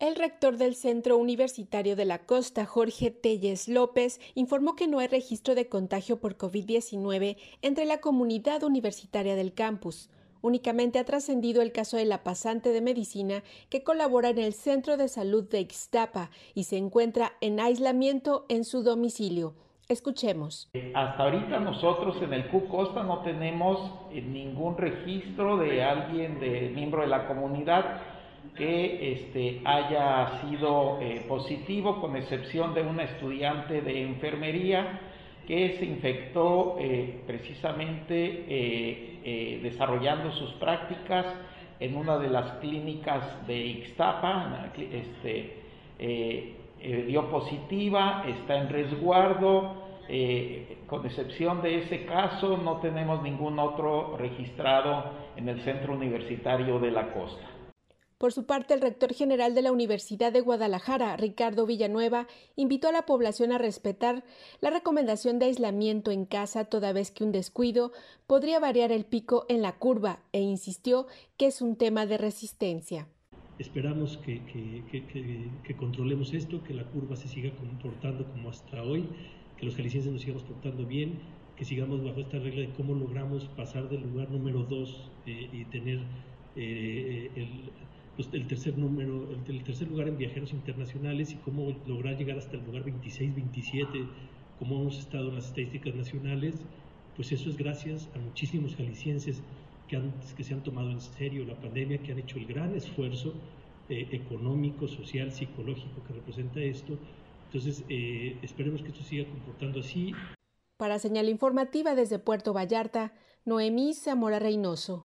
El rector del Centro Universitario de la Costa, Jorge Telles López, informó que no hay registro de contagio por COVID-19 entre la comunidad universitaria del campus. Únicamente ha trascendido el caso de la pasante de medicina que colabora en el Centro de Salud de Ixtapa y se encuentra en aislamiento en su domicilio. Escuchemos. Hasta ahorita nosotros en el Q Costa no tenemos eh, ningún registro de alguien de miembro de la comunidad que este, haya sido eh, positivo, con excepción de una estudiante de enfermería que se infectó eh, precisamente eh, desarrollando sus prácticas en una de las clínicas de Ixtapa, este, dio positiva, está en resguardo, con excepción de ese caso no tenemos ningún otro registrado en el centro universitario de la costa. Por su parte, el rector general de la Universidad de Guadalajara, Ricardo Villanueva, invitó a la población a respetar la recomendación de aislamiento en casa toda vez que un descuido podría variar el pico en la curva e insistió que es un tema de resistencia. Esperamos que, controlemos esto, que la curva se siga comportando como hasta hoy, que los jaliscienses nos sigamos portando bien, que sigamos bajo esta regla de cómo logramos pasar del lugar número dos eh, y tener eh, el pues, el tercer número, el, tercer lugar en viajeros internacionales y cómo lograr llegar hasta el lugar 26, 27, como hemos estado en las estadísticas nacionales, pues eso es gracias a muchísimos jaliscienses que, que se han tomado en serio la pandemia, que han hecho el gran esfuerzo eh, económico, social, psicológico que representa esto. Entonces, eh, esperemos que esto siga comportando así. Para señal informativa desde Puerto Vallarta, Noemí Zamora Reynoso.